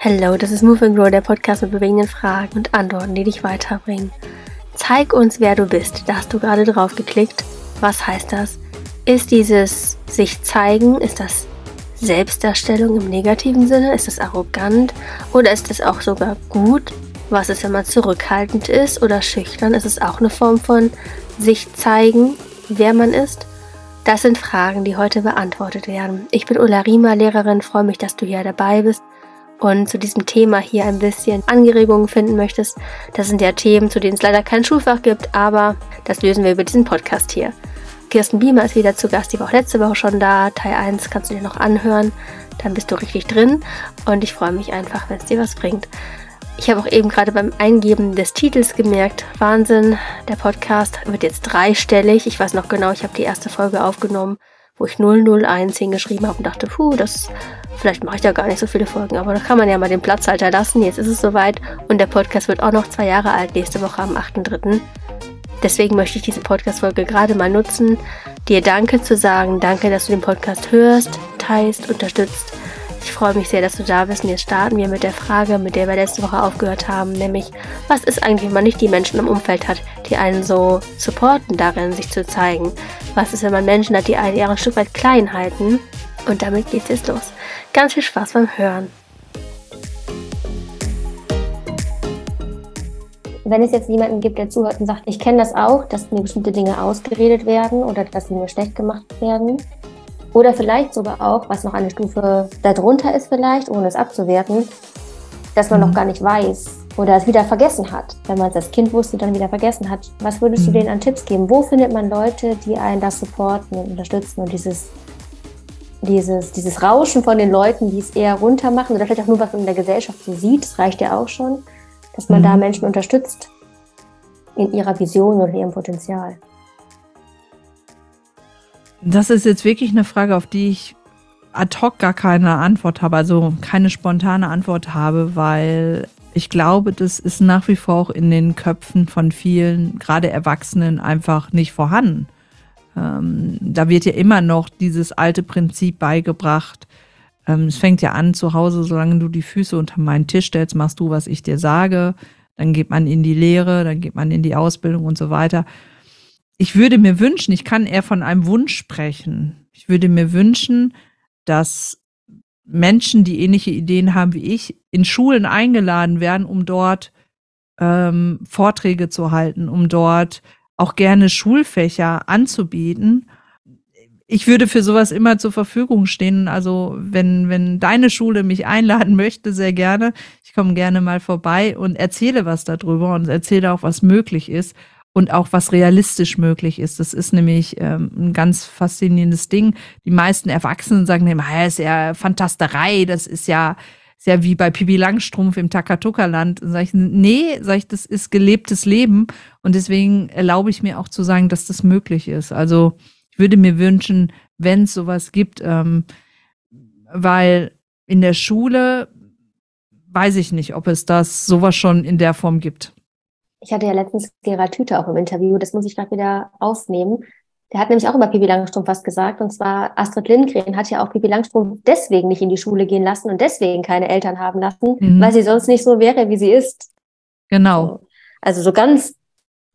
Hallo, das ist Move and Grow, der Podcast mit bewegenden Fragen und Antworten, die dich weiterbringen. Zeig uns, wer du bist. Da hast du gerade drauf geklickt. Was heißt das? Ist dieses sich zeigen, ist das Selbstdarstellung im negativen Sinne? Ist das arrogant? Oder ist es auch sogar gut? Was ist, wenn man zurückhaltend ist oder schüchtern? Ist es auch eine Form von sich zeigen, wer man ist? Das sind Fragen, die heute beantwortet werden. Ich bin Ulla Riemer, Lehrerin, freue mich, dass du hier dabei bist und zu diesem Thema hier ein bisschen Angeregungen finden möchtest. Das sind ja Themen, zu denen es leider kein Schulfach gibt, aber das lösen wir über diesen Podcast hier. Kirsten Biemer ist wieder zu Gast, die war auch letzte Woche schon da. Teil 1 kannst du dir noch anhören, dann bist du richtig drin und ich freue mich einfach, wenn es dir was bringt. Ich habe auch eben gerade beim Eingeben des Titels gemerkt, Wahnsinn, der Podcast wird jetzt dreistellig. Ich weiß noch genau, ich habe die erste Folge aufgenommen wo ich 001 hingeschrieben habe und dachte, puh, das, vielleicht mache ich da gar nicht so viele Folgen, aber da kann man ja mal den Platzhalter lassen. Jetzt ist es soweit und der Podcast wird auch noch zwei Jahre alt, nächste Woche am 8.3. Deswegen möchte ich diese Podcast-Folge gerade mal nutzen, dir Danke zu sagen. Danke, dass du den Podcast hörst, teilst, unterstützt ich freue mich sehr, dass du da bist. Und jetzt starten wir mit der Frage, mit der wir letzte Woche aufgehört haben, nämlich, was ist eigentlich, wenn man nicht die Menschen im Umfeld hat, die einen so supporten darin, sich zu zeigen? Was ist, wenn man Menschen hat, die einen eher ein Stück weit klein halten? Und damit geht's jetzt los. Ganz viel Spaß beim Hören. Wenn es jetzt jemanden gibt, der zuhört und sagt, ich kenne das auch, dass mir bestimmte Dinge ausgeredet werden oder dass sie mir schlecht gemacht werden, oder vielleicht sogar auch, was noch eine Stufe darunter ist vielleicht, ohne es abzuwerten, dass man mhm. noch gar nicht weiß oder es wieder vergessen hat. Wenn man es als Kind wusste, dann wieder vergessen hat. Was würdest mhm. du denen an Tipps geben? Wo findet man Leute, die einen das supporten und unterstützen und dieses, dieses, dieses Rauschen von den Leuten, die es eher runter machen oder vielleicht auch nur, was in der Gesellschaft so sieht, das reicht ja auch schon, dass man mhm. da Menschen unterstützt in ihrer Vision und ihrem Potenzial. Das ist jetzt wirklich eine Frage, auf die ich ad hoc gar keine Antwort habe, also keine spontane Antwort habe, weil ich glaube, das ist nach wie vor auch in den Köpfen von vielen, gerade Erwachsenen, einfach nicht vorhanden. Ähm, da wird ja immer noch dieses alte Prinzip beigebracht. Ähm, es fängt ja an zu Hause, solange du die Füße unter meinen Tisch stellst, machst du, was ich dir sage. Dann geht man in die Lehre, dann geht man in die Ausbildung und so weiter ich würde mir wünschen, ich kann eher von einem Wunsch sprechen. Ich würde mir wünschen, dass Menschen, die ähnliche Ideen haben wie ich, in Schulen eingeladen werden, um dort ähm, Vorträge zu halten, um dort auch gerne Schulfächer anzubieten. Ich würde für sowas immer zur Verfügung stehen. Also wenn, wenn deine Schule mich einladen möchte, sehr gerne. Ich komme gerne mal vorbei und erzähle was darüber und erzähle auch, was möglich ist und auch was realistisch möglich ist. Das ist nämlich ähm, ein ganz faszinierendes Ding. Die meisten Erwachsenen sagen immer, das ist ja Fantasterei, das ist ja, ist ja wie bei Pipi Langstrumpf im Takatuka-Land. Sag ich, nee, sag ich, das ist gelebtes Leben und deswegen erlaube ich mir auch zu sagen, dass das möglich ist. Also ich würde mir wünschen, wenn es sowas gibt, ähm, weil in der Schule weiß ich nicht, ob es das sowas schon in der Form gibt. Ich hatte ja letztens Gerald Tüte auch im Interview, das muss ich gerade wieder aufnehmen. Der hat nämlich auch über Pipi Langstrumpf was gesagt. Und zwar Astrid Lindgren hat ja auch Pipi Langstrumpf deswegen nicht in die Schule gehen lassen und deswegen keine Eltern haben lassen, mhm. weil sie sonst nicht so wäre, wie sie ist. Genau. So. Also so ganz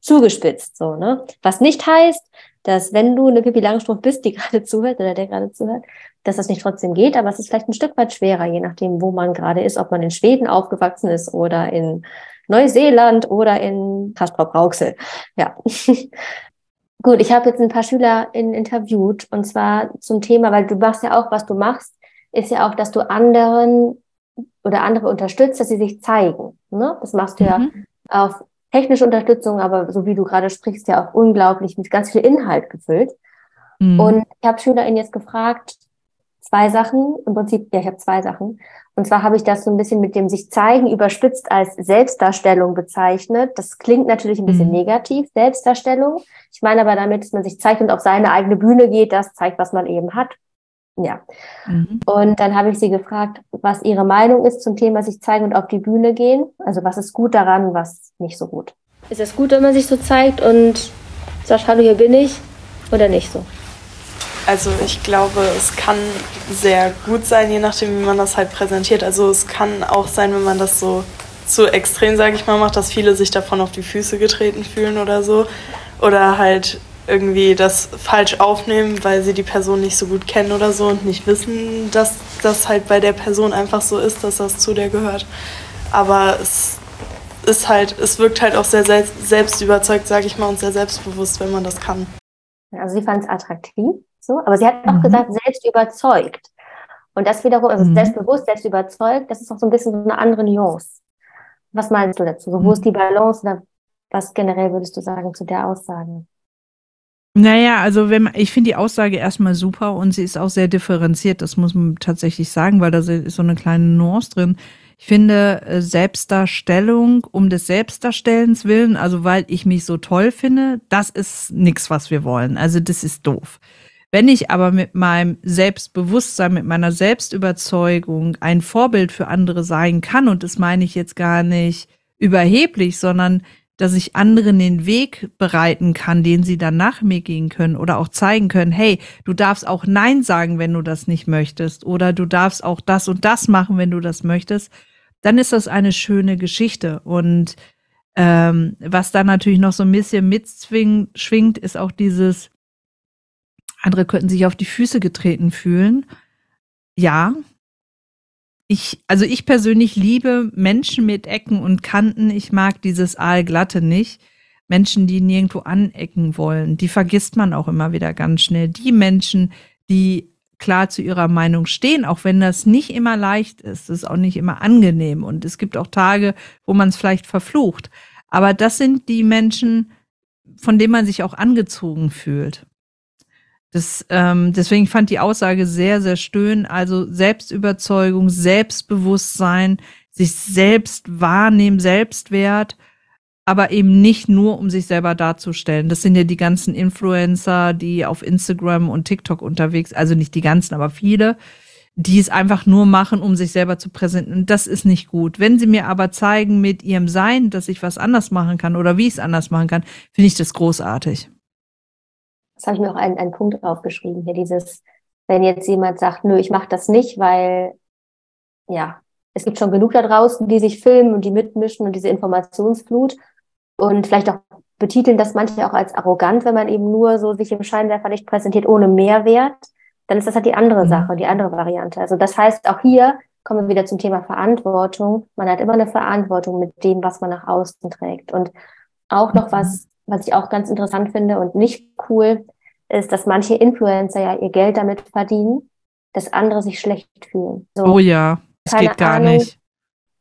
zugespitzt, so, ne? Was nicht heißt, dass wenn du eine Pipi Langstrumpf bist, die gerade zuhört oder der gerade zuhört, dass das nicht trotzdem geht, aber es ist vielleicht ein Stück weit schwerer, je nachdem, wo man gerade ist, ob man in Schweden aufgewachsen ist oder in Neuseeland oder in Kastrop-Rauxel. Ja. Gut, ich habe jetzt ein paar Schüler in interviewt und zwar zum Thema, weil du machst ja auch, was du machst, ist ja auch, dass du anderen oder andere unterstützt, dass sie sich zeigen. Ne? Das machst du mhm. ja auf technische Unterstützung, aber so wie du gerade sprichst, ja auch unglaublich mit ganz viel Inhalt gefüllt. Mhm. Und ich habe SchülerInnen jetzt gefragt, zwei Sachen, im Prinzip, ja, ich habe zwei Sachen. Und zwar habe ich das so ein bisschen mit dem sich zeigen überspitzt als Selbstdarstellung bezeichnet. Das klingt natürlich ein bisschen mhm. negativ, Selbstdarstellung. Ich meine aber damit, dass man sich zeigt und auf seine eigene Bühne geht, das zeigt, was man eben hat. Ja. Mhm. Und dann habe ich sie gefragt, was ihre Meinung ist zum Thema sich zeigen und auf die Bühne gehen. Also was ist gut daran, was nicht so gut. Ist es gut, wenn man sich so zeigt und sagt, hallo, hier bin ich oder nicht so? Also ich glaube, es kann sehr gut sein, je nachdem, wie man das halt präsentiert. Also es kann auch sein, wenn man das so zu extrem, sage ich mal, macht, dass viele sich davon auf die Füße getreten fühlen oder so. Oder halt irgendwie das falsch aufnehmen, weil sie die Person nicht so gut kennen oder so und nicht wissen, dass das halt bei der Person einfach so ist, dass das zu der gehört. Aber es ist halt, es wirkt halt auch sehr selbst überzeugt, sage ich mal, und sehr selbstbewusst, wenn man das kann. Also sie fand es attraktiv so, aber sie hat auch mhm. gesagt, selbst überzeugt. Und das wiederum, also mhm. selbstbewusst, selbst überzeugt, das ist auch so ein bisschen so eine andere Nuance. Was meinst du dazu? So, wo ist mhm. die Balance oder was generell würdest du sagen zu der Aussage? Naja, also wenn man, ich finde die Aussage erstmal super und sie ist auch sehr differenziert, das muss man tatsächlich sagen, weil da ist so eine kleine Nuance drin. Ich finde äh, Selbstdarstellung um des Selbstdarstellens willen, also weil ich mich so toll finde, das ist nichts, was wir wollen. Also das ist doof. Wenn ich aber mit meinem Selbstbewusstsein, mit meiner Selbstüberzeugung ein Vorbild für andere sein kann, und das meine ich jetzt gar nicht überheblich, sondern dass ich anderen den Weg bereiten kann, den sie dann nach mir gehen können oder auch zeigen können, hey, du darfst auch Nein sagen, wenn du das nicht möchtest oder du darfst auch das und das machen, wenn du das möchtest, dann ist das eine schöne Geschichte. Und ähm, was da natürlich noch so ein bisschen mitschwingt, ist auch dieses, andere könnten sich auf die Füße getreten fühlen. Ja. Ich, also ich persönlich liebe Menschen mit Ecken und Kanten. Ich mag dieses Aalglatte nicht. Menschen, die nirgendwo anecken wollen, die vergisst man auch immer wieder ganz schnell. Die Menschen, die klar zu ihrer Meinung stehen, auch wenn das nicht immer leicht ist, ist auch nicht immer angenehm und es gibt auch Tage, wo man es vielleicht verflucht. Aber das sind die Menschen, von denen man sich auch angezogen fühlt. Das, ähm, deswegen fand die Aussage sehr, sehr schön. Also Selbstüberzeugung, Selbstbewusstsein, sich selbst wahrnehmen, Selbstwert, aber eben nicht nur, um sich selber darzustellen. Das sind ja die ganzen Influencer, die auf Instagram und TikTok unterwegs, also nicht die ganzen, aber viele, die es einfach nur machen, um sich selber zu präsentieren. Das ist nicht gut. Wenn sie mir aber zeigen mit ihrem Sein, dass ich was anders machen kann oder wie ich es anders machen kann, finde ich das großartig das habe ich mir auch einen, einen Punkt aufgeschrieben hier, dieses, wenn jetzt jemand sagt, nö, ich mache das nicht, weil, ja, es gibt schon genug da draußen, die sich filmen und die mitmischen und diese Informationsflut und vielleicht auch betiteln das manche auch als arrogant, wenn man eben nur so sich im Scheinwerferlicht präsentiert ohne Mehrwert, dann ist das halt die andere mhm. Sache, die andere Variante. Also das heißt, auch hier kommen wir wieder zum Thema Verantwortung. Man hat immer eine Verantwortung mit dem, was man nach außen trägt. Und auch noch was was ich auch ganz interessant finde und nicht cool, ist, dass manche Influencer ja ihr Geld damit verdienen, dass andere sich schlecht fühlen. So, oh ja, das geht gar Ahnung. nicht.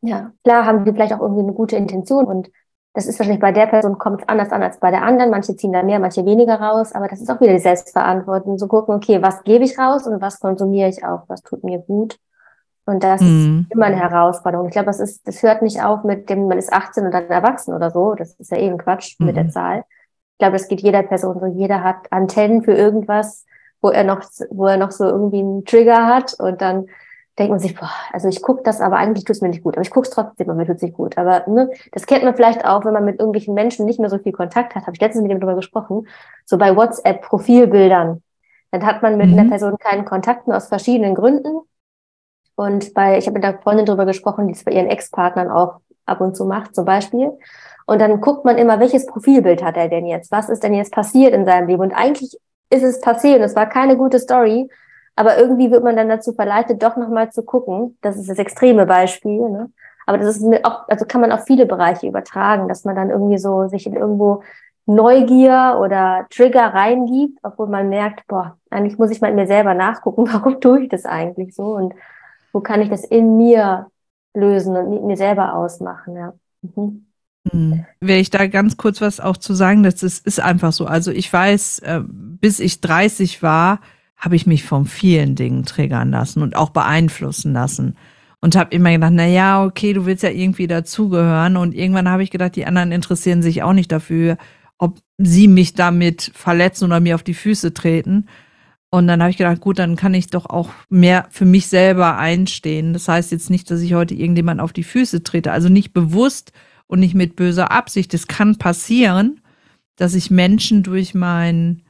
Ja, klar haben die vielleicht auch irgendwie eine gute Intention und das ist wahrscheinlich bei der Person kommt anders an als bei der anderen. Manche ziehen da mehr, manche weniger raus, aber das ist auch wieder die Selbstverantwortung. So gucken, okay, was gebe ich raus und was konsumiere ich auch, was tut mir gut. Und das mhm. ist immer eine Herausforderung. Ich glaube, das ist, das hört nicht auf mit dem, man ist 18 und dann erwachsen oder so. Das ist ja eben Quatsch mhm. mit der mhm. Zahl. Ich glaube, das geht jeder Person so. Jeder hat Antennen für irgendwas, wo er noch, wo er noch so irgendwie einen Trigger hat und dann denkt man sich, boah, also ich gucke das, aber eigentlich tut es mir nicht gut. Aber ich gucke es trotzdem, aber mir tut es nicht gut. Aber ne, das kennt man vielleicht auch, wenn man mit irgendwelchen Menschen nicht mehr so viel Kontakt hat. Habe ich letztens mit dem darüber gesprochen. So bei WhatsApp-Profilbildern. Dann hat man mit mhm. einer Person keinen Kontakt mehr aus verschiedenen Gründen. Und bei, ich habe mit einer Freundin drüber gesprochen, die es bei ihren Ex-Partnern auch ab und zu macht, zum Beispiel. Und dann guckt man immer, welches Profilbild hat er denn jetzt? Was ist denn jetzt passiert in seinem Leben? Und eigentlich ist es passiert, es war keine gute Story, aber irgendwie wird man dann dazu verleitet, doch nochmal zu gucken. Das ist das extreme Beispiel, ne? Aber das ist auch, also kann man auf viele Bereiche übertragen, dass man dann irgendwie so sich in irgendwo Neugier oder Trigger reingibt, obwohl man merkt, boah, eigentlich muss ich mal in mir selber nachgucken, warum tue ich das eigentlich so? Und wo kann ich das in mir lösen und mir selber ausmachen, ja. Mhm. Hm. Wäre ich da ganz kurz was auch zu sagen, das ist, ist einfach so. Also ich weiß, äh, bis ich 30 war, habe ich mich von vielen Dingen triggern lassen und auch beeinflussen lassen. Und habe immer gedacht, na ja, okay, du willst ja irgendwie dazugehören. Und irgendwann habe ich gedacht, die anderen interessieren sich auch nicht dafür, ob sie mich damit verletzen oder mir auf die Füße treten. Und dann habe ich gedacht, gut, dann kann ich doch auch mehr für mich selber einstehen. Das heißt jetzt nicht, dass ich heute irgendjemand auf die Füße trete. Also nicht bewusst und nicht mit böser Absicht. Es kann passieren, dass ich Menschen durch mein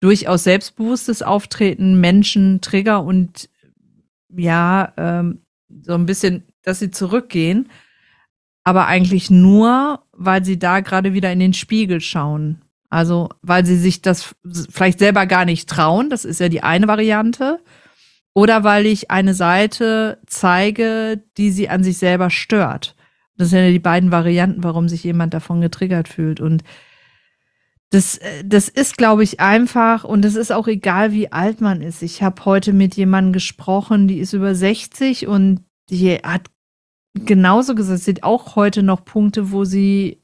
durchaus selbstbewusstes Auftreten Menschen trigger und ja, ähm, so ein bisschen, dass sie zurückgehen, aber eigentlich nur, weil sie da gerade wieder in den Spiegel schauen. Also, weil sie sich das vielleicht selber gar nicht trauen, das ist ja die eine Variante. Oder weil ich eine Seite zeige, die sie an sich selber stört. Das sind ja die beiden Varianten, warum sich jemand davon getriggert fühlt. Und das, das ist, glaube ich, einfach und es ist auch egal, wie alt man ist. Ich habe heute mit jemandem gesprochen, die ist über 60 und die hat genauso gesagt, sie hat auch heute noch Punkte, wo sie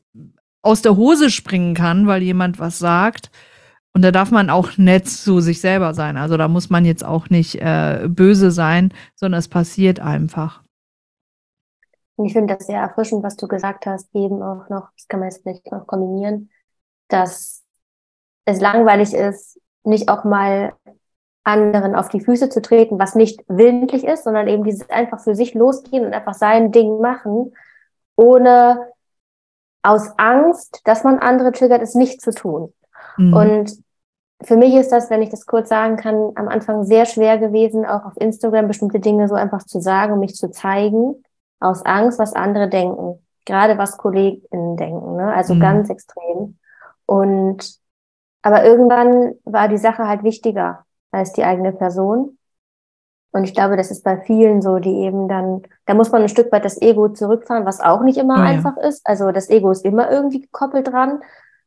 aus der Hose springen kann, weil jemand was sagt. Und da darf man auch nett zu sich selber sein. Also da muss man jetzt auch nicht äh, böse sein, sondern es passiert einfach. Ich finde das sehr erfrischend, was du gesagt hast, eben auch noch, das kann man jetzt vielleicht noch kombinieren, dass es langweilig ist, nicht auch mal anderen auf die Füße zu treten, was nicht willentlich ist, sondern eben dieses einfach für sich losgehen und einfach sein Ding machen, ohne aus Angst, dass man andere triggert, es nicht zu tun. Mhm. Und für mich ist das, wenn ich das kurz sagen kann, am Anfang sehr schwer gewesen, auch auf Instagram bestimmte Dinge so einfach zu sagen, um mich zu zeigen, aus Angst, was andere denken. Gerade was KollegInnen denken, ne? also mhm. ganz extrem. Und aber irgendwann war die Sache halt wichtiger als die eigene Person. Und ich glaube, das ist bei vielen so, die eben dann, da muss man ein Stück weit das Ego zurückfahren, was auch nicht immer oh, einfach ja. ist. Also das Ego ist immer irgendwie gekoppelt dran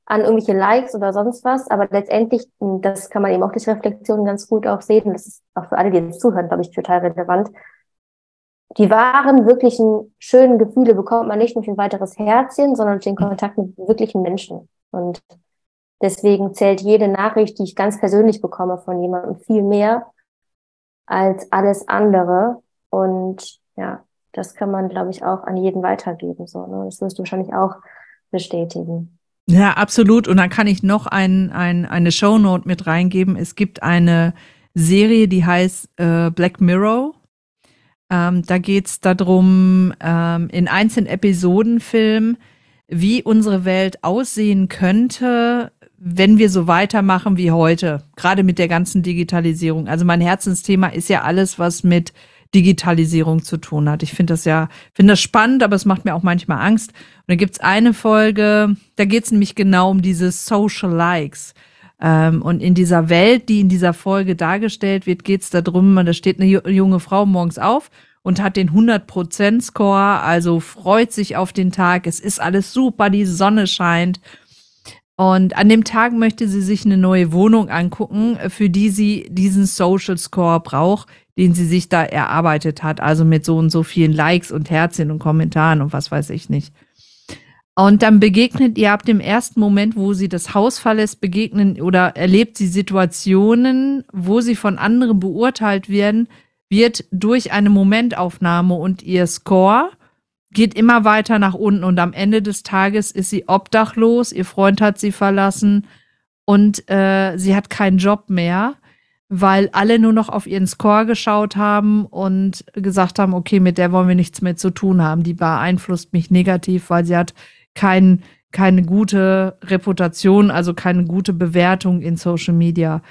an irgendwelche Likes oder sonst was. Aber letztendlich, das kann man eben auch durch Reflexion ganz gut auch sehen. Das ist auch für alle, die jetzt zuhören, glaube ich, total relevant. Die wahren, wirklichen, schönen Gefühle bekommt man nicht durch ein weiteres Herzchen, sondern durch den Kontakt mit wirklichen Menschen. Und deswegen zählt jede Nachricht, die ich ganz persönlich bekomme von jemandem, viel mehr als alles andere. Und ja, das kann man, glaube ich, auch an jeden weitergeben. So, ne? Das wirst du wahrscheinlich auch bestätigen. Ja, absolut. Und dann kann ich noch ein, ein, eine Shownote mit reingeben. Es gibt eine Serie, die heißt äh, Black Mirror. Ähm, da geht es darum, ähm, in einzelnen Episodenfilmen, wie unsere Welt aussehen könnte, wenn wir so weitermachen wie heute, gerade mit der ganzen Digitalisierung. Also mein Herzensthema ist ja alles, was mit Digitalisierung zu tun hat. Ich finde das ja, finde das spannend, aber es macht mir auch manchmal Angst. Und da gibt's eine Folge, da geht's nämlich genau um diese Social Likes. Ähm, und in dieser Welt, die in dieser Folge dargestellt wird, geht's darum, da steht eine junge Frau morgens auf und hat den 100% Score, also freut sich auf den Tag, es ist alles super, die Sonne scheint und an dem Tag möchte sie sich eine neue Wohnung angucken, für die sie diesen Social Score braucht, den sie sich da erarbeitet hat. Also mit so und so vielen Likes und Herzchen und Kommentaren und was weiß ich nicht. Und dann begegnet ihr ab dem ersten Moment, wo sie das Haus verlässt, begegnen oder erlebt sie Situationen, wo sie von anderen beurteilt werden, wird durch eine Momentaufnahme und ihr Score geht immer weiter nach unten und am Ende des Tages ist sie obdachlos, ihr Freund hat sie verlassen und äh, sie hat keinen Job mehr, weil alle nur noch auf ihren Score geschaut haben und gesagt haben, okay, mit der wollen wir nichts mehr zu tun haben. Die beeinflusst mich negativ, weil sie hat kein, keine gute Reputation, also keine gute Bewertung in Social Media.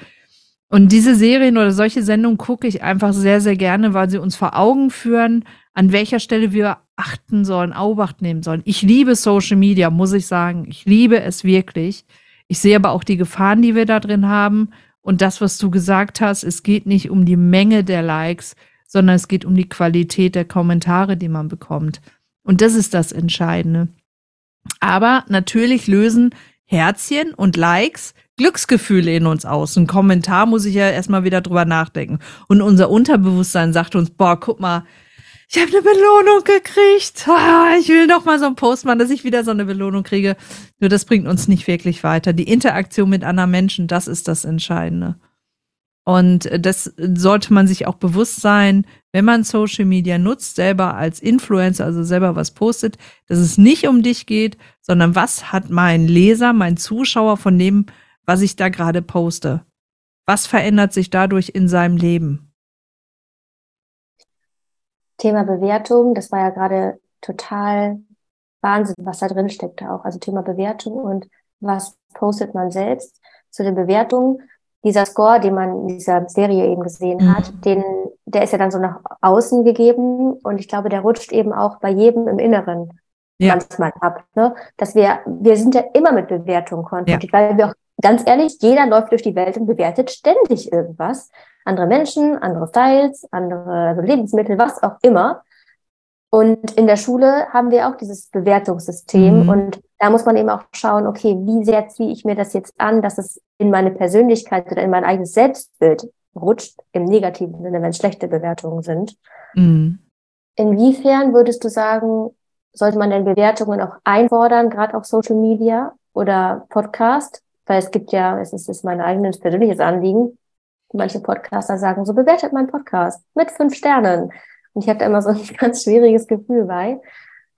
Und diese Serien oder solche Sendungen gucke ich einfach sehr, sehr gerne, weil sie uns vor Augen führen, an welcher Stelle wir achten sollen, Aubacht nehmen sollen. Ich liebe Social Media, muss ich sagen. Ich liebe es wirklich. Ich sehe aber auch die Gefahren, die wir da drin haben. Und das, was du gesagt hast, es geht nicht um die Menge der Likes, sondern es geht um die Qualität der Kommentare, die man bekommt. Und das ist das Entscheidende. Aber natürlich lösen Herzchen und Likes Glücksgefühle in uns aus. Ein Kommentar muss ich ja erstmal wieder drüber nachdenken. Und unser Unterbewusstsein sagt uns, boah, guck mal, ich habe eine Belohnung gekriegt. Ah, ich will noch mal so einen Post machen, dass ich wieder so eine Belohnung kriege. Nur das bringt uns nicht wirklich weiter. Die Interaktion mit anderen Menschen, das ist das Entscheidende. Und das sollte man sich auch bewusst sein, wenn man Social Media nutzt, selber als Influencer, also selber was postet, dass es nicht um dich geht, sondern was hat mein Leser, mein Zuschauer von dem, was ich da gerade poste? Was verändert sich dadurch in seinem Leben? Thema Bewertung, das war ja gerade total Wahnsinn, was da drin steckt auch. Also Thema Bewertung und was postet man selbst zu den Bewertungen. Dieser Score, den man in dieser Serie eben gesehen mhm. hat, den, der ist ja dann so nach außen gegeben und ich glaube, der rutscht eben auch bei jedem im Inneren ja. manchmal ab. Ne? Dass wir, wir sind ja immer mit Bewertungen konfrontiert, ja. weil wir auch ganz ehrlich, jeder läuft durch die Welt und bewertet ständig irgendwas. Andere Menschen, andere Styles, andere also Lebensmittel, was auch immer. Und in der Schule haben wir auch dieses Bewertungssystem mhm. und da muss man eben auch schauen, okay, wie sehr ziehe ich mir das jetzt an, dass es in meine Persönlichkeit oder in mein eigenes Selbstbild rutscht, im negativen Sinne, wenn es schlechte Bewertungen sind. Mhm. Inwiefern würdest du sagen, sollte man denn Bewertungen auch einfordern, gerade auf Social Media oder Podcast? Weil es gibt ja, es ist, ist mein eigenes persönliches Anliegen. Manche Podcaster sagen, so bewertet mein Podcast mit fünf Sternen. Und ich hatte immer so ein ganz schwieriges Gefühl bei.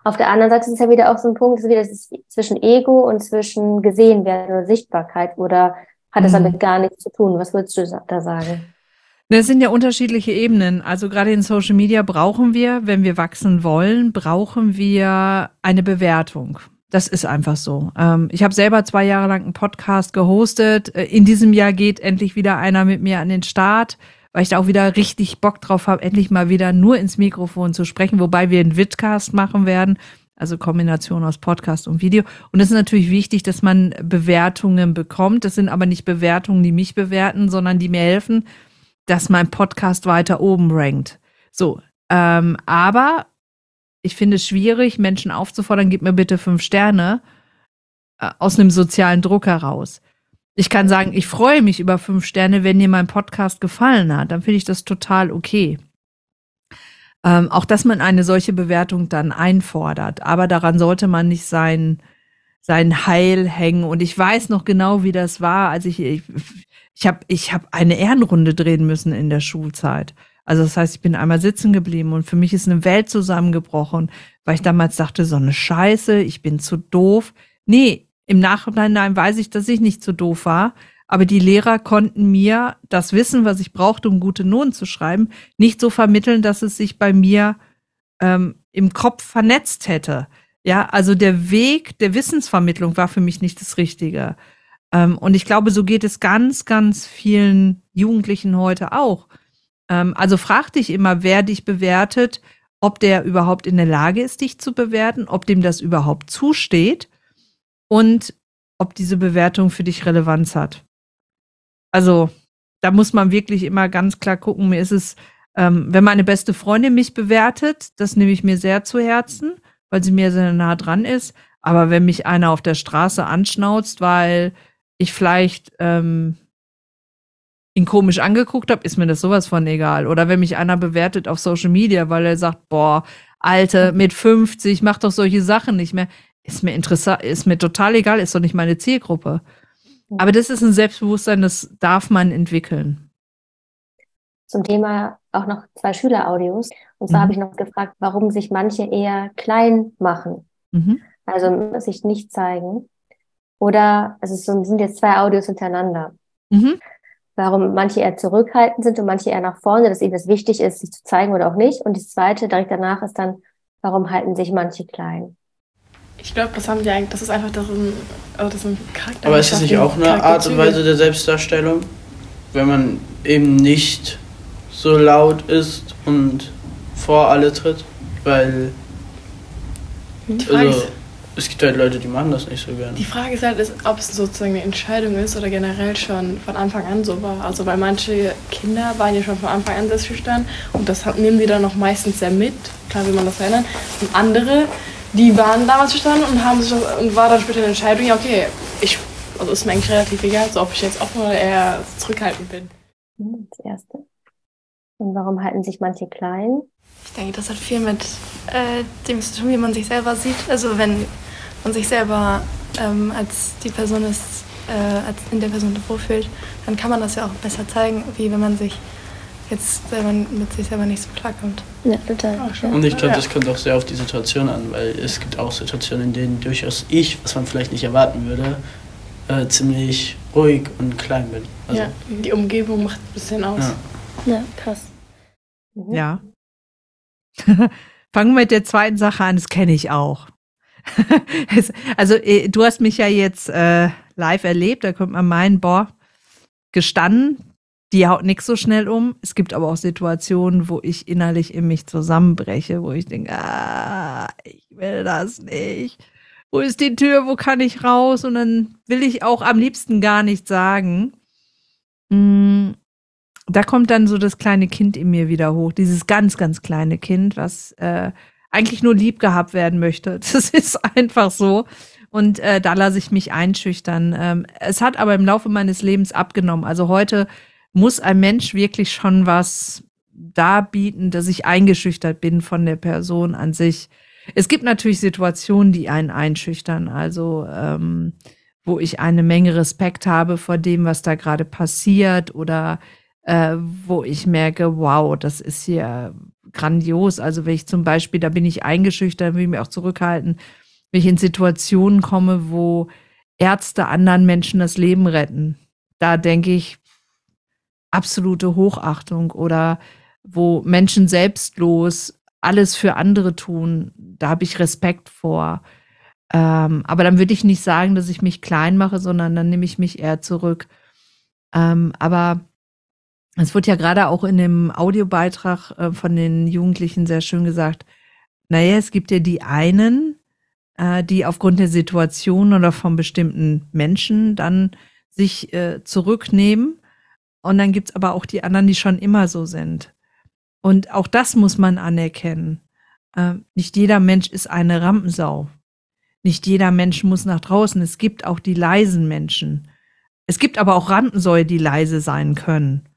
Auf der anderen Seite ist es ja wieder auch so ein Punkt, es ist wieder das zwischen Ego und zwischen gesehen werden oder Sichtbarkeit oder hat es mhm. damit gar nichts zu tun? Was würdest du da sagen? Das sind ja unterschiedliche Ebenen. Also gerade in Social Media brauchen wir, wenn wir wachsen wollen, brauchen wir eine Bewertung. Das ist einfach so. Ähm, ich habe selber zwei Jahre lang einen Podcast gehostet. Äh, in diesem Jahr geht endlich wieder einer mit mir an den Start, weil ich da auch wieder richtig Bock drauf habe, endlich mal wieder nur ins Mikrofon zu sprechen, wobei wir einen Vidcast machen werden. Also Kombination aus Podcast und Video. Und es ist natürlich wichtig, dass man Bewertungen bekommt. Das sind aber nicht Bewertungen, die mich bewerten, sondern die mir helfen, dass mein Podcast weiter oben rankt. So, ähm, aber ich finde es schwierig, Menschen aufzufordern, gib mir bitte fünf Sterne äh, aus einem sozialen Druck heraus. Ich kann sagen, ich freue mich über fünf Sterne, wenn dir mein Podcast gefallen hat. Dann finde ich das total okay. Ähm, auch dass man eine solche Bewertung dann einfordert. Aber daran sollte man nicht sein, sein Heil hängen. Und ich weiß noch genau, wie das war, als ich, ich, ich habe ich hab eine Ehrenrunde drehen müssen in der Schulzeit. Also das heißt, ich bin einmal sitzen geblieben und für mich ist eine Welt zusammengebrochen, weil ich damals dachte, so eine Scheiße, ich bin zu doof. Nee, im Nachhinein weiß ich, dass ich nicht zu doof war. Aber die Lehrer konnten mir das Wissen, was ich brauchte, um gute Noten zu schreiben, nicht so vermitteln, dass es sich bei mir ähm, im Kopf vernetzt hätte. Ja, also der Weg der Wissensvermittlung war für mich nicht das Richtige. Ähm, und ich glaube, so geht es ganz, ganz vielen Jugendlichen heute auch. Ähm, also frag dich immer, wer dich bewertet, ob der überhaupt in der Lage ist, dich zu bewerten, ob dem das überhaupt zusteht und ob diese Bewertung für dich Relevanz hat. Also da muss man wirklich immer ganz klar gucken. Mir ist es, ähm, wenn meine beste Freundin mich bewertet, das nehme ich mir sehr zu Herzen, weil sie mir sehr nah dran ist. Aber wenn mich einer auf der Straße anschnauzt, weil ich vielleicht ähm, ihn komisch angeguckt habe, ist mir das sowas von egal. Oder wenn mich einer bewertet auf Social Media, weil er sagt, boah, Alte, mit 50, mach doch solche Sachen nicht mehr. Ist mir interessant, ist mir total egal, ist doch nicht meine Zielgruppe. Aber das ist ein Selbstbewusstsein, das darf man entwickeln. Zum Thema auch noch zwei Schüleraudios. Und zwar mhm. habe ich noch gefragt, warum sich manche eher klein machen. Mhm. Also sich nicht zeigen. Oder, also es sind jetzt zwei Audios hintereinander. Mhm warum manche eher zurückhaltend sind und manche eher nach vorne, dass ihnen das wichtig ist, sich zu zeigen oder auch nicht. Und das zweite direkt danach ist dann, warum halten sich manche klein? Ich glaube, das haben wir eigentlich, das ist einfach das ein, also das ist ein Charakter. Aber ist das nicht auch eine Art und Weise der Selbstdarstellung? Wenn man eben nicht so laut ist und vor alle tritt? Weil. Die Frage also, ist, es gibt halt Leute, die machen das nicht so gerne. Die Frage ist halt, ob es sozusagen eine Entscheidung ist oder generell schon von Anfang an so war. Also weil manche Kinder waren ja schon von Anfang an sehr schüchtern und das nehmen die dann noch meistens sehr mit, klar will man das verändern. Und andere, die waren damals schüchtern und haben sich und war dann später eine Entscheidung, ja okay, ich, also ist mir eigentlich relativ egal, so ob ich jetzt offen oder eher zurückhaltend bin. Das erste. Und warum halten sich manche klein? Ich denke, das hat viel mit äh, dem zu tun, wie man sich selber sieht. Also wenn und sich selber ähm, als die Person ist, äh, als in der Person wohlfühlt, dann kann man das ja auch besser zeigen, wie wenn man sich jetzt selber mit sich selber nicht so klarkommt. Ja, total. Und ich glaube, das kommt auch sehr auf die Situation an, weil es gibt auch Situationen, in denen durchaus ich, was man vielleicht nicht erwarten würde, äh, ziemlich ruhig und klein bin. Also ja, die Umgebung macht ein bisschen aus. Ja, ja krass. Mhm. Ja. Fangen wir mit der zweiten Sache an, das kenne ich auch. also äh, du hast mich ja jetzt äh, live erlebt, da könnte man meinen, boah, gestanden, die haut nix so schnell um. Es gibt aber auch Situationen, wo ich innerlich in mich zusammenbreche, wo ich denke, ah, ich will das nicht. Wo ist die Tür? Wo kann ich raus? Und dann will ich auch am liebsten gar nichts sagen. Mm, da kommt dann so das kleine Kind in mir wieder hoch. Dieses ganz, ganz kleine Kind, was äh, eigentlich nur lieb gehabt werden möchte. Das ist einfach so. Und äh, da lasse ich mich einschüchtern. Ähm, es hat aber im Laufe meines Lebens abgenommen. Also heute muss ein Mensch wirklich schon was darbieten, dass ich eingeschüchtert bin von der Person an sich. Es gibt natürlich Situationen, die einen einschüchtern. Also ähm, wo ich eine Menge Respekt habe vor dem, was da gerade passiert oder äh, wo ich merke, wow, das ist hier grandios. Also wenn ich zum Beispiel, da bin ich eingeschüchtert, will ich mich auch zurückhalten, wenn ich in Situationen komme, wo Ärzte anderen Menschen das Leben retten. Da denke ich, absolute Hochachtung oder wo Menschen selbstlos alles für andere tun, da habe ich Respekt vor. Ähm, aber dann würde ich nicht sagen, dass ich mich klein mache, sondern dann nehme ich mich eher zurück. Ähm, aber es wird ja gerade auch in dem Audiobeitrag äh, von den Jugendlichen sehr schön gesagt, naja, es gibt ja die einen, äh, die aufgrund der Situation oder von bestimmten Menschen dann sich äh, zurücknehmen. Und dann gibt's aber auch die anderen, die schon immer so sind. Und auch das muss man anerkennen. Äh, nicht jeder Mensch ist eine Rampensau. Nicht jeder Mensch muss nach draußen. Es gibt auch die leisen Menschen. Es gibt aber auch Rampensäue, die leise sein können.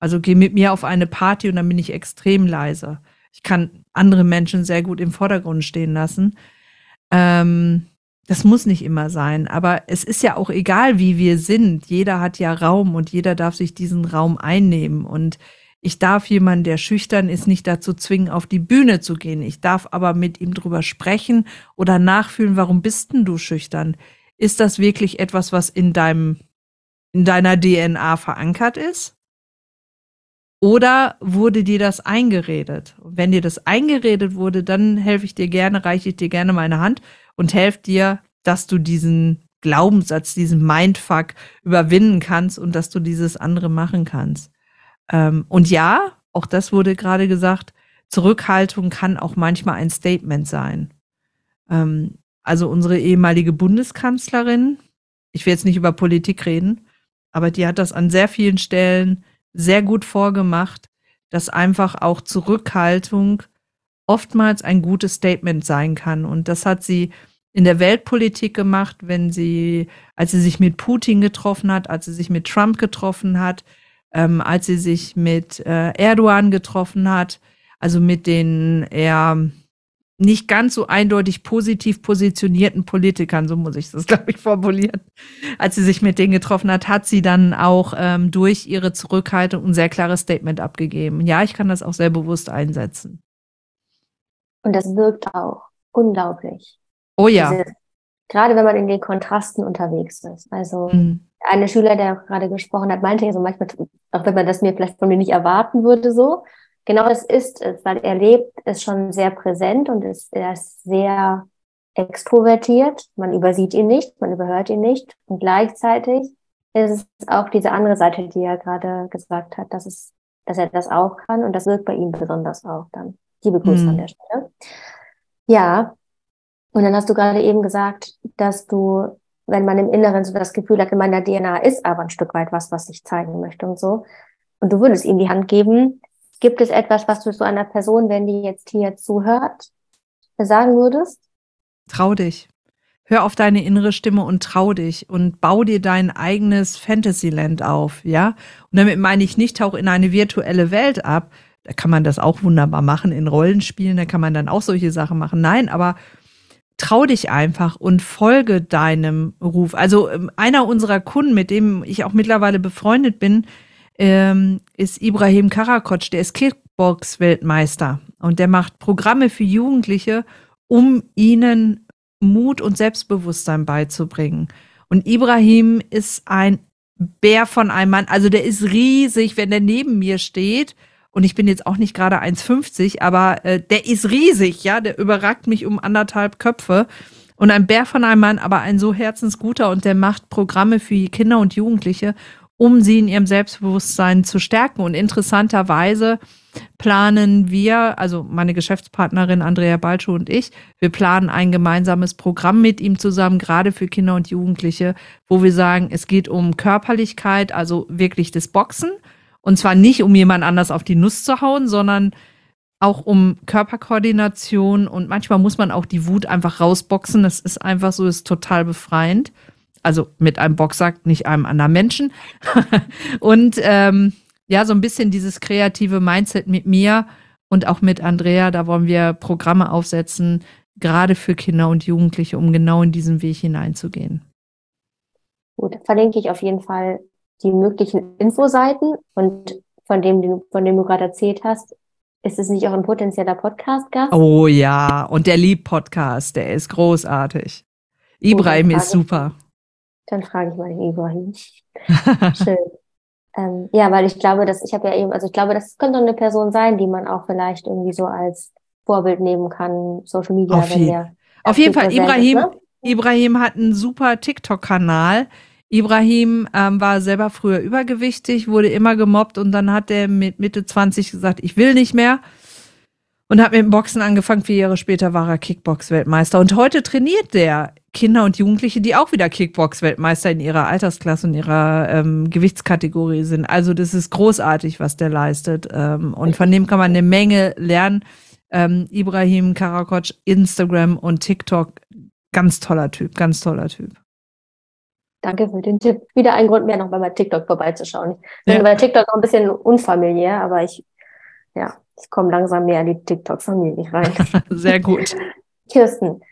Also geh mit mir auf eine Party und dann bin ich extrem leise. Ich kann andere Menschen sehr gut im Vordergrund stehen lassen. Ähm, das muss nicht immer sein, aber es ist ja auch egal, wie wir sind. Jeder hat ja Raum und jeder darf sich diesen Raum einnehmen. Und ich darf jemanden, der schüchtern ist, nicht dazu zwingen, auf die Bühne zu gehen. Ich darf aber mit ihm drüber sprechen oder nachfühlen, warum bist denn du schüchtern? Ist das wirklich etwas, was in deinem, in deiner DNA verankert ist? Oder wurde dir das eingeredet? wenn dir das eingeredet wurde, dann helfe ich dir gerne, reiche ich dir gerne meine Hand und helfe dir, dass du diesen Glaubenssatz, diesen Mindfuck überwinden kannst und dass du dieses andere machen kannst. Ähm, und ja, auch das wurde gerade gesagt, Zurückhaltung kann auch manchmal ein Statement sein. Ähm, also unsere ehemalige Bundeskanzlerin, ich will jetzt nicht über Politik reden, aber die hat das an sehr vielen Stellen sehr gut vorgemacht, dass einfach auch Zurückhaltung oftmals ein gutes Statement sein kann. Und das hat sie in der Weltpolitik gemacht, wenn sie, als sie sich mit Putin getroffen hat, als sie sich mit Trump getroffen hat, ähm, als sie sich mit äh, Erdogan getroffen hat, also mit den eher nicht ganz so eindeutig positiv positionierten Politikern, so muss ich das, glaube ich, formulieren. Als sie sich mit denen getroffen hat, hat sie dann auch ähm, durch ihre Zurückhaltung ein sehr klares Statement abgegeben. Ja, ich kann das auch sehr bewusst einsetzen. Und das wirkt auch unglaublich. Oh ja. Diese, gerade wenn man in den Kontrasten unterwegs ist. Also mhm. eine Schüler, der auch gerade gesprochen hat, meinte ja so manchmal, auch wenn man das mir vielleicht von mir nicht erwarten würde, so, genau das ist es, weil er lebt, ist schon sehr präsent und ist, er ist sehr extrovertiert. Man übersieht ihn nicht, man überhört ihn nicht. Und gleichzeitig ist es auch diese andere Seite, die er gerade gesagt hat, dass es, dass er das auch kann und das wirkt bei ihm besonders auch dann. Liebe Grüße mhm. an der Stelle. Ja. Und dann hast du gerade eben gesagt, dass du, wenn man im Inneren so das Gefühl hat, in meiner DNA ist aber ein Stück weit was, was ich zeigen möchte und so. Und du würdest ihm die Hand geben, Gibt es etwas, was du so einer Person, wenn die jetzt hier zuhört, sagen würdest? Trau dich. Hör auf deine innere Stimme und trau dich und bau dir dein eigenes Fantasyland auf, ja? Und damit meine ich nicht, tauch in eine virtuelle Welt ab. Da kann man das auch wunderbar machen in Rollenspielen, da kann man dann auch solche Sachen machen. Nein, aber trau dich einfach und folge deinem Ruf. Also ähm, einer unserer Kunden, mit dem ich auch mittlerweile befreundet bin, ähm, ist Ibrahim Karakotsch, der ist Kickbox-Weltmeister und der macht Programme für Jugendliche, um ihnen Mut und Selbstbewusstsein beizubringen. Und Ibrahim ist ein Bär von einem Mann, also der ist riesig, wenn der neben mir steht. Und ich bin jetzt auch nicht gerade 1,50, aber äh, der ist riesig, ja, der überragt mich um anderthalb Köpfe. Und ein Bär von einem Mann, aber ein so herzensguter und der macht Programme für Kinder und Jugendliche, um sie in ihrem Selbstbewusstsein zu stärken. Und interessanterweise planen wir, also meine Geschäftspartnerin Andrea Balschow und ich, wir planen ein gemeinsames Programm mit ihm zusammen, gerade für Kinder und Jugendliche, wo wir sagen, es geht um Körperlichkeit, also wirklich das Boxen. Und zwar nicht, um jemand anders auf die Nuss zu hauen, sondern auch um Körperkoordination und manchmal muss man auch die Wut einfach rausboxen. Das ist einfach so, ist total befreiend. Also mit einem Boxsack, nicht einem anderen Menschen. und ähm, ja, so ein bisschen dieses kreative Mindset mit mir und auch mit Andrea, da wollen wir Programme aufsetzen, gerade für Kinder und Jugendliche, um genau in diesen Weg hineinzugehen. Gut, verlinke ich auf jeden Fall die möglichen Infoseiten und von dem, von dem du gerade erzählt hast, ist es nicht auch ein potenzieller Podcast-Gast? Oh ja, und der Lieb-Podcast, der ist großartig. Ibrahim ist super. Dann frage ich mal den Ibrahim. Schön. Ähm, ja, weil ich glaube, dass ich habe ja eben, also ich glaube, das könnte eine Person sein, die man auch vielleicht irgendwie so als Vorbild nehmen kann, Social Media. Auf, je auf jeden Fall, Ibrahim, ist, ne? Ibrahim hat einen super TikTok-Kanal. Ibrahim ähm, war selber früher übergewichtig, wurde immer gemobbt und dann hat er mit Mitte 20 gesagt, ich will nicht mehr. Und hat mit dem Boxen angefangen. Vier Jahre später war er Kickbox-Weltmeister. Und heute trainiert der Kinder und Jugendliche, die auch wieder Kickbox-Weltmeister in ihrer Altersklasse und ihrer ähm, Gewichtskategorie sind. Also das ist großartig, was der leistet. Ähm, und von dem kann man eine Menge lernen. Ähm, Ibrahim Karakoc, Instagram und TikTok, ganz toller Typ, ganz toller Typ. Danke für den Tipp. Wieder ein Grund mehr, noch bei TikTok vorbeizuschauen. Ich bin bei TikTok noch ein bisschen unfamiliär, aber ich, ja, ich komme langsam mehr in die TikTok-Familie rein. Sehr gut. Kirsten,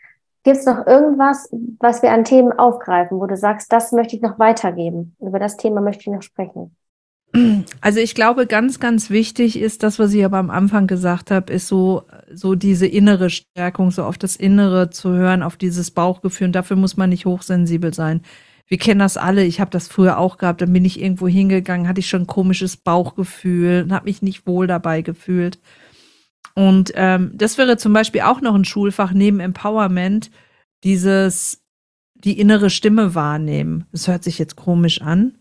gibt es noch irgendwas, was wir an Themen aufgreifen, wo du sagst, das möchte ich noch weitergeben? Über das Thema möchte ich noch sprechen. Also ich glaube, ganz, ganz wichtig ist das, was ich aber am Anfang gesagt habe, ist so, so diese innere Stärkung, so auf das Innere zu hören, auf dieses Bauchgefühl. Und dafür muss man nicht hochsensibel sein wir kennen das alle. Ich habe das früher auch gehabt. Dann bin ich irgendwo hingegangen, hatte ich schon ein komisches Bauchgefühl und habe mich nicht wohl dabei gefühlt. Und ähm, das wäre zum Beispiel auch noch ein Schulfach neben Empowerment, dieses die innere Stimme wahrnehmen. Das hört sich jetzt komisch an.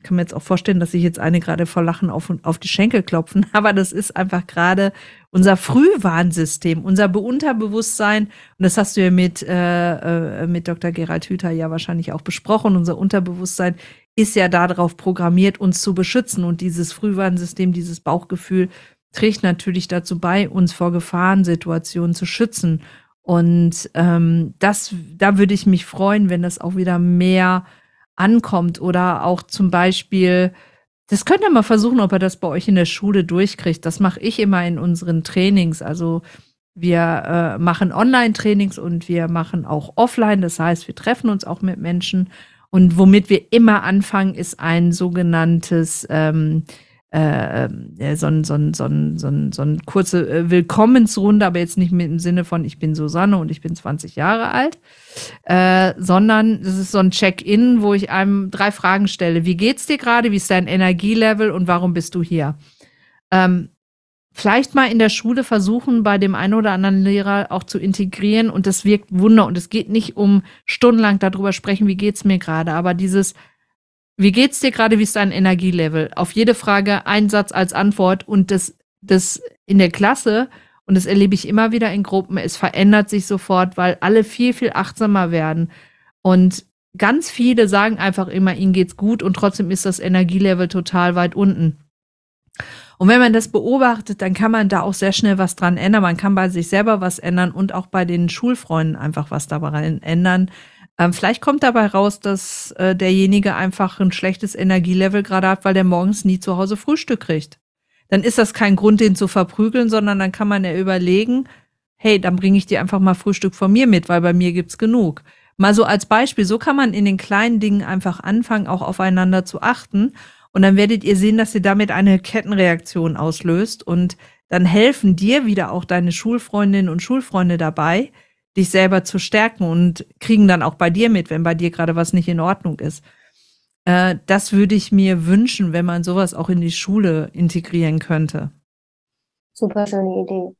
Ich kann mir jetzt auch vorstellen, dass sich jetzt eine gerade vor Lachen auf, auf die Schenkel klopfen, aber das ist einfach gerade unser Frühwarnsystem, unser Unterbewusstsein. Und das hast du ja mit, äh, äh, mit Dr. Gerald Hüther ja wahrscheinlich auch besprochen. Unser Unterbewusstsein ist ja darauf programmiert, uns zu beschützen. Und dieses Frühwarnsystem, dieses Bauchgefühl trägt natürlich dazu bei, uns vor Gefahrensituationen zu schützen. Und ähm, das, da würde ich mich freuen, wenn das auch wieder mehr ankommt oder auch zum Beispiel, das könnt ihr mal versuchen, ob ihr das bei euch in der Schule durchkriegt. Das mache ich immer in unseren Trainings. Also wir äh, machen Online-Trainings und wir machen auch offline. Das heißt, wir treffen uns auch mit Menschen. Und womit wir immer anfangen, ist ein sogenanntes ähm, äh, äh, so ein, so ein, so ein, so ein, so ein kurze äh, Willkommensrunde, aber jetzt nicht mit im Sinne von ich bin Susanne und ich bin 20 Jahre alt, äh, sondern das ist so ein Check-in, wo ich einem drei Fragen stelle. Wie geht's dir gerade? Wie ist dein Energielevel und warum bist du hier? Ähm, vielleicht mal in der Schule versuchen, bei dem einen oder anderen Lehrer auch zu integrieren und das wirkt Wunder und es geht nicht um stundenlang darüber sprechen, wie geht's mir gerade, aber dieses wie geht's dir gerade? Wie ist dein Energielevel? Auf jede Frage ein Satz als Antwort und das, das in der Klasse und das erlebe ich immer wieder in Gruppen. Es verändert sich sofort, weil alle viel, viel achtsamer werden. Und ganz viele sagen einfach immer, ihnen geht's gut und trotzdem ist das Energielevel total weit unten. Und wenn man das beobachtet, dann kann man da auch sehr schnell was dran ändern. Man kann bei sich selber was ändern und auch bei den Schulfreunden einfach was daran ändern, ähm, vielleicht kommt dabei raus, dass äh, derjenige einfach ein schlechtes Energielevel gerade hat, weil der morgens nie zu Hause Frühstück kriegt. Dann ist das kein Grund, den zu verprügeln, sondern dann kann man ja überlegen, hey, dann bringe ich dir einfach mal Frühstück von mir mit, weil bei mir gibt's genug. Mal so als Beispiel, so kann man in den kleinen Dingen einfach anfangen, auch aufeinander zu achten. Und dann werdet ihr sehen, dass ihr damit eine Kettenreaktion auslöst. Und dann helfen dir wieder auch deine Schulfreundinnen und Schulfreunde dabei, dich selber zu stärken und kriegen dann auch bei dir mit, wenn bei dir gerade was nicht in Ordnung ist. Äh, das würde ich mir wünschen, wenn man sowas auch in die Schule integrieren könnte. Super schöne Idee.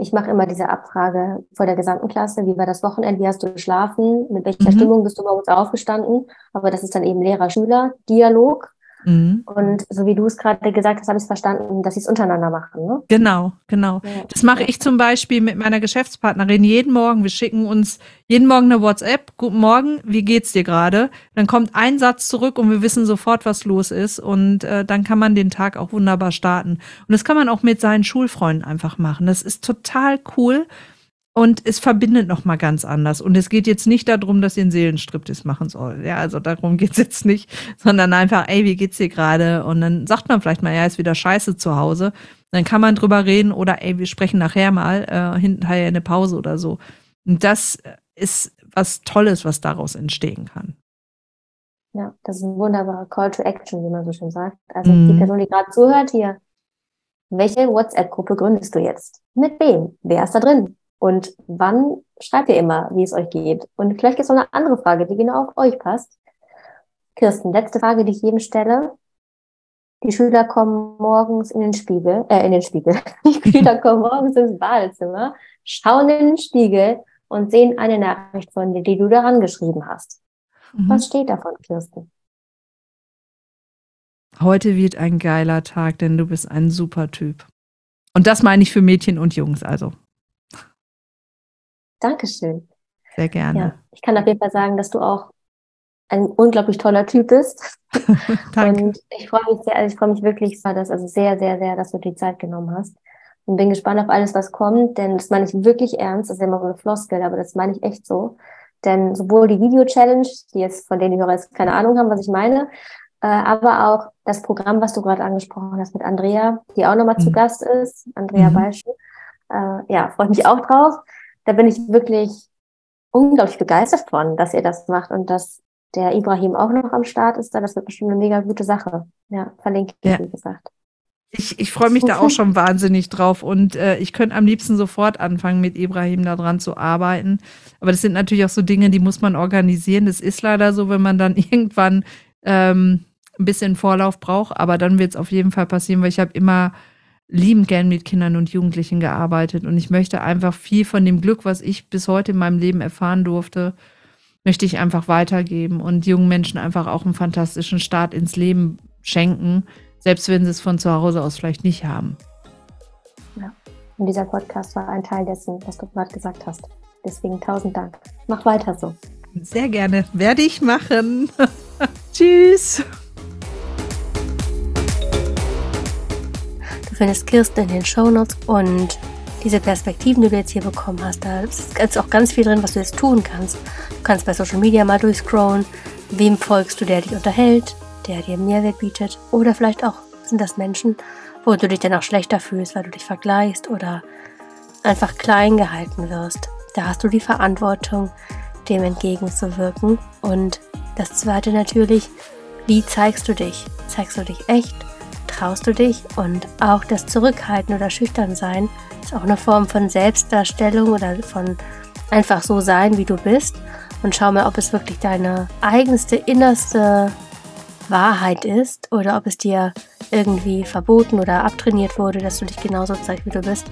ich mache immer diese Abfrage vor der gesamten Klasse, wie war das Wochenende, wie hast du geschlafen, mit welcher Mhm. Stimmung bist du morgens aufgestanden. Aber das ist dann eben Lehrer-Schüler-Dialog. Mhm. Und so wie du es gerade gesagt hast, habe ich es verstanden, dass sie es untereinander machen. Ne? Genau, genau. Ja. Das mache ich zum Beispiel mit meiner Geschäftspartnerin jeden Morgen. Wir schicken uns jeden Morgen eine WhatsApp. Guten Morgen, wie geht's dir gerade? Dann kommt ein Satz zurück und wir wissen sofort, was los ist. Und äh, dann kann man den Tag auch wunderbar starten. Und das kann man auch mit seinen Schulfreunden einfach machen. Das ist total cool. Und es verbindet noch mal ganz anders. Und es geht jetzt nicht darum, dass ihr einen Seelenstriptease machen soll. Ja, also darum geht's jetzt nicht, sondern einfach, ey, wie geht's dir gerade? Und dann sagt man vielleicht mal, ja, ist wieder scheiße zu Hause. Dann kann man drüber reden oder ey, wir sprechen nachher mal, äh, hinterher eine Pause oder so. Und das ist was Tolles, was daraus entstehen kann. Ja, das ist ein wunderbarer Call to Action, wie man so schön sagt. Also Mhm. die Person, die gerade zuhört hier, welche WhatsApp-Gruppe gründest du jetzt? Mit wem? Wer ist da drin? Und wann schreibt ihr immer, wie es euch geht? Und vielleicht gibt es noch eine andere Frage, die genau auf euch passt. Kirsten, letzte Frage, die ich jedem stelle. Die Schüler kommen morgens in den Spiegel, äh, in den Spiegel. Die Schüler kommen morgens ins Badezimmer, schauen in den Spiegel und sehen eine Nachricht von dir, die du daran geschrieben hast. Mhm. Was steht davon, Kirsten? Heute wird ein geiler Tag, denn du bist ein super Typ. Und das meine ich für Mädchen und Jungs, also Dankeschön. sehr gerne. Ja, ich kann auf jeden Fall sagen, dass du auch ein unglaublich toller Typ bist. Danke. Und ich freue mich sehr, also ich freue mich wirklich sehr, dass, also sehr, sehr, sehr, dass du die Zeit genommen hast. Und bin gespannt auf alles, was kommt, denn das meine ich wirklich ernst. Das ist ja immer so eine Floskel, aber das meine ich echt so. Denn sowohl die Video-Challenge, die jetzt, von denen die Hörer jetzt keine Ahnung haben, was ich meine, äh, aber auch das Programm, was du gerade angesprochen hast mit Andrea, die auch nochmal zu Mhm. Gast ist, Andrea Mhm. Balschen. Äh, ja, freue mich auch drauf. Da bin ich wirklich unglaublich begeistert von, dass ihr das macht und dass der Ibrahim auch noch am Start ist. Da das wird bestimmt eine mega gute Sache. Ja, verlinke ich, Ja. wie gesagt. Ich, ich freue mich da auch schon wahnsinnig drauf und äh, ich könnte am liebsten sofort anfangen, mit Ibrahim daran zu arbeiten. Aber das sind natürlich auch so Dinge, die muss man organisieren. Das ist leider so, wenn man dann irgendwann ähm, ein bisschen Vorlauf braucht. Aber dann wird es auf jeden Fall passieren, weil ich habe immer liebend gern mit Kindern und Jugendlichen gearbeitet und ich möchte einfach viel von dem Glück, was ich bis heute in meinem Leben erfahren durfte, möchte ich einfach weitergeben und jungen Menschen einfach auch einen fantastischen Start ins Leben schenken, selbst wenn sie es von zu Hause aus vielleicht nicht haben. Und dieser Podcast war ein Teil dessen, was du gerade gesagt hast. Deswegen tausend Dank. Mach weiter so. Sehr gerne. Werde ich machen. Tschüss. Findest Kirsten in den Shownotes und diese Perspektiven, die du jetzt hier bekommen hast, da ist jetzt auch ganz viel drin, was du jetzt tun kannst. Du kannst bei Social Media mal durchscrollen. Wem folgst du, der dich unterhält, der dir Mehrwert bietet? Oder vielleicht auch sind das Menschen, wo du dich dann auch schlechter fühlst, weil du dich vergleichst oder einfach klein gehalten wirst. Da hast du die Verantwortung, dem entgegenzuwirken. Und das zweite natürlich, wie zeigst du dich? Zeigst du dich echt? Traust du dich? Und auch das Zurückhalten oder Schüchternsein ist auch eine Form von Selbstdarstellung oder von einfach so sein, wie du bist. Und schau mal, ob es wirklich deine eigenste, innerste Wahrheit ist oder ob es dir irgendwie verboten oder abtrainiert wurde, dass du dich genauso zeigst, wie du bist.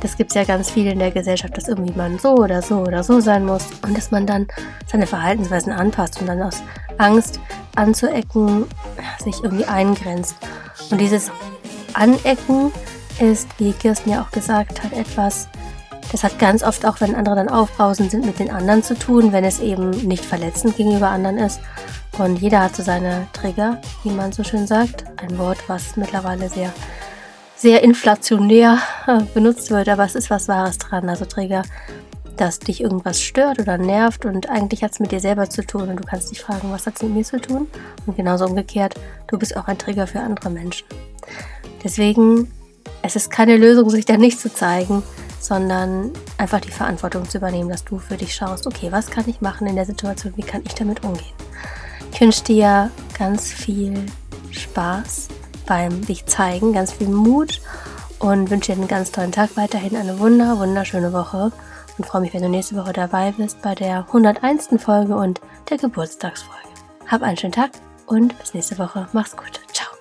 Das gibt es ja ganz viel in der Gesellschaft, dass irgendwie man so oder so oder so sein muss und dass man dann seine Verhaltensweisen anpasst und dann aus Angst anzuecken sich irgendwie eingrenzt. Und dieses Anecken ist, wie Kirsten ja auch gesagt hat, etwas, das hat ganz oft auch, wenn andere dann aufbrausend sind, mit den anderen zu tun, wenn es eben nicht verletzend gegenüber anderen ist. Und jeder hat so seine Trigger, wie man so schön sagt. Ein Wort, was mittlerweile sehr, sehr inflationär äh, benutzt wird, aber es ist was Wahres dran. Also Trigger, dass dich irgendwas stört oder nervt und eigentlich hat es mit dir selber zu tun und du kannst dich fragen, was hat es mit mir zu tun? Und genauso umgekehrt, du bist auch ein Trigger für andere Menschen. Deswegen, es ist keine Lösung, sich da nicht zu zeigen, sondern einfach die Verantwortung zu übernehmen, dass du für dich schaust, okay, was kann ich machen in der Situation, wie kann ich damit umgehen? Ich wünsche dir ganz viel Spaß beim dich zeigen, ganz viel Mut und wünsche dir einen ganz tollen Tag weiterhin, eine wunder, wunderschöne Woche und freue mich, wenn du nächste Woche dabei bist bei der 101. Folge und der Geburtstagsfolge. Hab einen schönen Tag und bis nächste Woche. Mach's gut. Ciao.